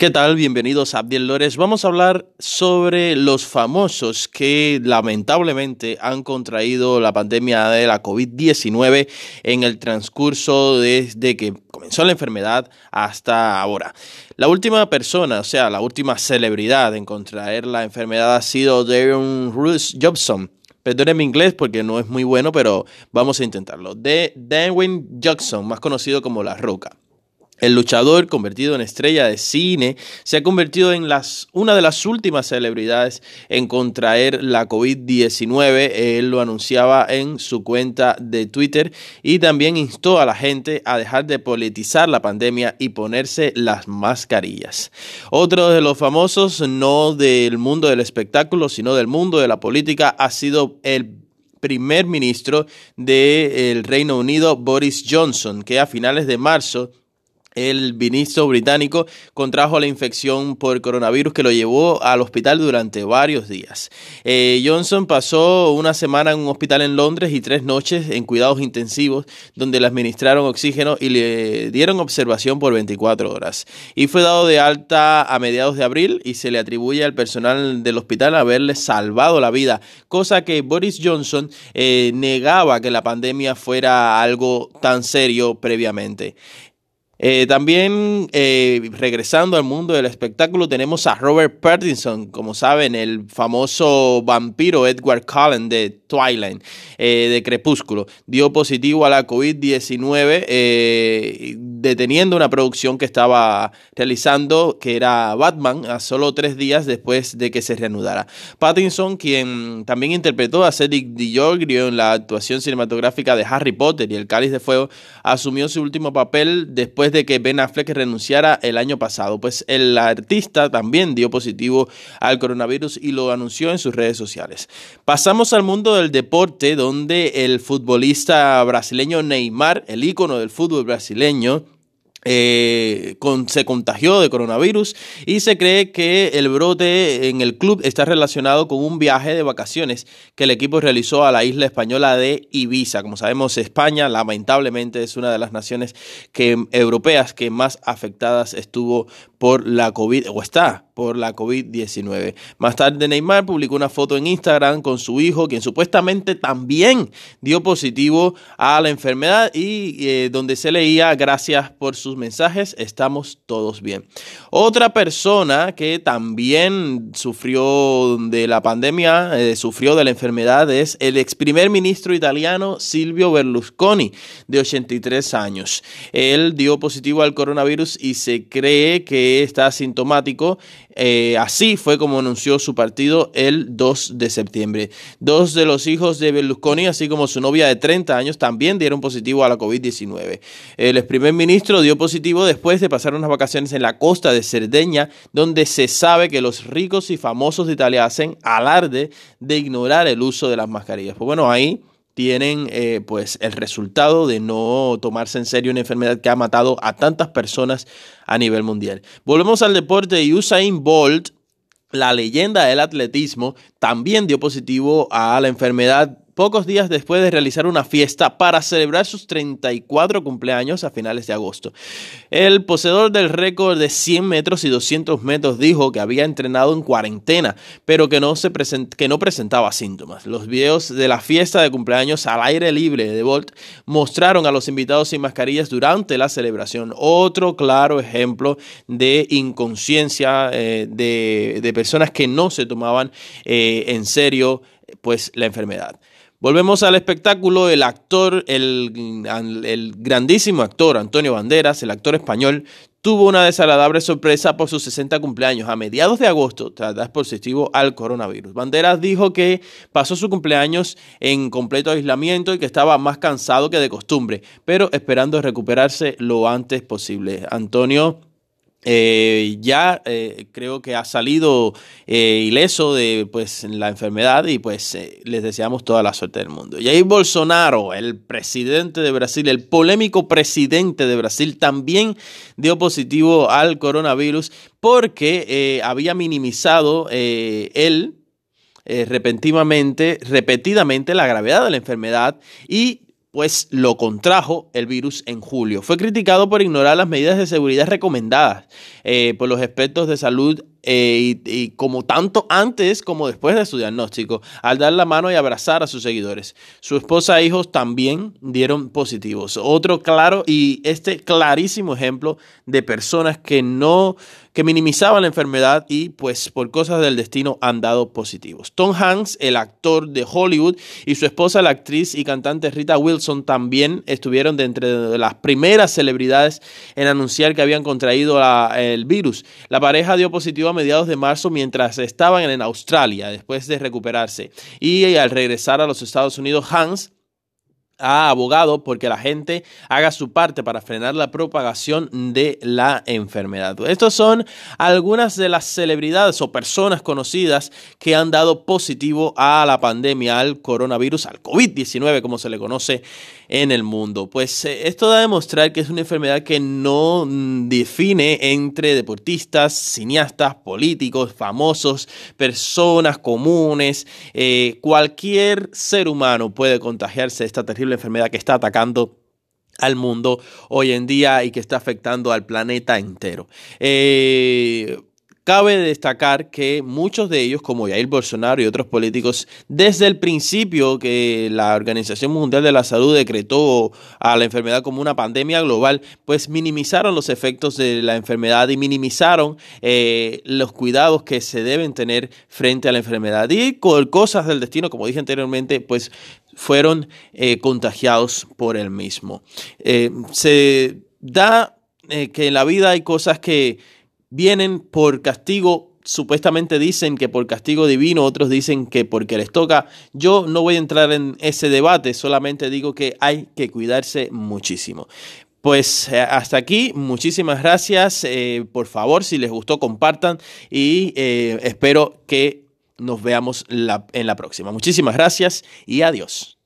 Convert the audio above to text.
¿Qué tal? Bienvenidos a Abdiel Lores. Vamos a hablar sobre los famosos que lamentablemente han contraído la pandemia de la COVID-19 en el transcurso desde que comenzó la enfermedad hasta ahora. La última persona, o sea, la última celebridad en contraer la enfermedad ha sido Darren Ruth Jobson. Perdónenme inglés porque no es muy bueno, pero vamos a intentarlo. De Darwin Jackson, más conocido como La Roca. El luchador, convertido en estrella de cine, se ha convertido en las, una de las últimas celebridades en contraer la COVID-19. Él lo anunciaba en su cuenta de Twitter y también instó a la gente a dejar de politizar la pandemia y ponerse las mascarillas. Otro de los famosos, no del mundo del espectáculo, sino del mundo de la política, ha sido el primer ministro del Reino Unido, Boris Johnson, que a finales de marzo el ministro británico contrajo la infección por coronavirus que lo llevó al hospital durante varios días. Eh, Johnson pasó una semana en un hospital en Londres y tres noches en cuidados intensivos donde le administraron oxígeno y le dieron observación por 24 horas. Y fue dado de alta a mediados de abril y se le atribuye al personal del hospital haberle salvado la vida, cosa que Boris Johnson eh, negaba que la pandemia fuera algo tan serio previamente. Eh, también eh, regresando al mundo del espectáculo tenemos a Robert Pattinson, como saben, el famoso vampiro Edward Cullen de Twilight, eh, de Crepúsculo, dio positivo a la COVID-19 deteniendo una producción que estaba realizando, que era Batman, a solo tres días después de que se reanudara. Pattinson, quien también interpretó a Cedric DiGiorgio en la actuación cinematográfica de Harry Potter y El Cáliz de Fuego, asumió su último papel después de que Ben Affleck renunciara el año pasado. Pues el artista también dio positivo al coronavirus y lo anunció en sus redes sociales. Pasamos al mundo del deporte, donde el futbolista brasileño Neymar, el ícono del fútbol brasileño, eh, se contagió de coronavirus y se cree que el brote en el club está relacionado con un viaje de vacaciones que el equipo realizó a la isla española de Ibiza. Como sabemos, España lamentablemente es una de las naciones que, europeas que más afectadas estuvo por la COVID o está por la COVID-19. Más tarde Neymar publicó una foto en Instagram con su hijo, quien supuestamente también dio positivo a la enfermedad y eh, donde se leía gracias por sus mensajes, estamos todos bien. Otra persona que también sufrió de la pandemia, eh, sufrió de la enfermedad, es el ex primer ministro italiano Silvio Berlusconi, de 83 años. Él dio positivo al coronavirus y se cree que está asintomático eh, así fue como anunció su partido el 2 de septiembre. Dos de los hijos de Berlusconi, así como su novia de 30 años, también dieron positivo a la COVID-19. El ex primer ministro dio positivo después de pasar unas vacaciones en la costa de Cerdeña, donde se sabe que los ricos y famosos de Italia hacen alarde de ignorar el uso de las mascarillas. Pues bueno, ahí tienen eh, pues el resultado de no tomarse en serio una enfermedad que ha matado a tantas personas a nivel mundial. Volvemos al deporte. Usain Bolt, la leyenda del atletismo, también dio positivo a la enfermedad pocos días después de realizar una fiesta para celebrar sus 34 cumpleaños a finales de agosto. El poseedor del récord de 100 metros y 200 metros dijo que había entrenado en cuarentena, pero que no, se que no presentaba síntomas. Los videos de la fiesta de cumpleaños al aire libre de Bolt mostraron a los invitados sin mascarillas durante la celebración. Otro claro ejemplo de inconsciencia eh, de, personas que no se tomaban eh, en serio pues la enfermedad. Volvemos al espectáculo, el actor, el, grandísimo actor Antonio Banderas, el actor español, tuvo una desagradable sorpresa por sus 60 cumpleaños a mediados de agosto tras positivo al coronavirus. Banderas dijo que pasó su cumpleaños en completo aislamiento y que estaba más cansado que de costumbre, pero esperando recuperarse lo antes posible. Antonio eh, ya eh, creo que ha salido eh, ileso de pues, la enfermedad y pues les deseamos toda la suerte del mundo. Ahí Bolsonaro, el presidente de Brasil, el polémico presidente de Brasil, también dio positivo al coronavirus porque había minimizado él repentinamente, repetidamente la gravedad de la enfermedad y pues lo contrajo el virus en julio. Fue criticado por ignorar las medidas de seguridad recomendadas eh, por los expertos de salud eh, y, como tanto antes como después de su diagnóstico, al dar la mano y abrazar a sus seguidores. Su esposa e hijos también dieron positivos. Otro claro y este clarísimo ejemplo de personas que no que minimizaban la enfermedad y pues por cosas del destino han dado positivos. Tom Hanks, el actor de Hollywood, y su esposa, la actriz y cantante Rita Wilson, también estuvieron de entre las primeras celebridades en anunciar que habían contraído el virus. La pareja dio positivo a mediados de marzo mientras estaban en Australia después de recuperarse. Y al regresar a los Estados Unidos, Hans ha abogado porque la gente haga su parte para frenar la propagación de la enfermedad. Estas son algunas de las celebridades o personas conocidas que han dado positivo a la pandemia, al coronavirus, al COVID-19 como se le conoce en el mundo. Pues eh, esto da a demostrar que es una enfermedad que no mm, define entre deportistas, cineastas, políticos, famosos, personas comunes, eh, cualquier ser humano puede contagiarse de esta terrible enfermedad que está atacando al mundo hoy en día y que está afectando al planeta entero. Eh, Cabe destacar que muchos de ellos, como Jair Bolsonaro y otros políticos, desde el principio que la Organización Mundial de la Salud decretó a la enfermedad como una pandemia global, pues minimizaron los efectos de la enfermedad y minimizaron eh, los cuidados que se deben tener frente a la enfermedad. Y cosas del destino, como dije anteriormente, pues fueron eh, contagiados por el mismo. Eh, se da que en la vida hay cosas que vienen por castigo, supuestamente dicen que por castigo divino, otros dicen que porque les toca. Yo no voy a entrar en ese debate, solamente digo que hay que cuidarse muchísimo. Pues eh, hasta aquí, muchísimas gracias. Eh, por favor, si les gustó, compartan y eh, espero que nos veamos en la próxima. Muchísimas gracias y adiós.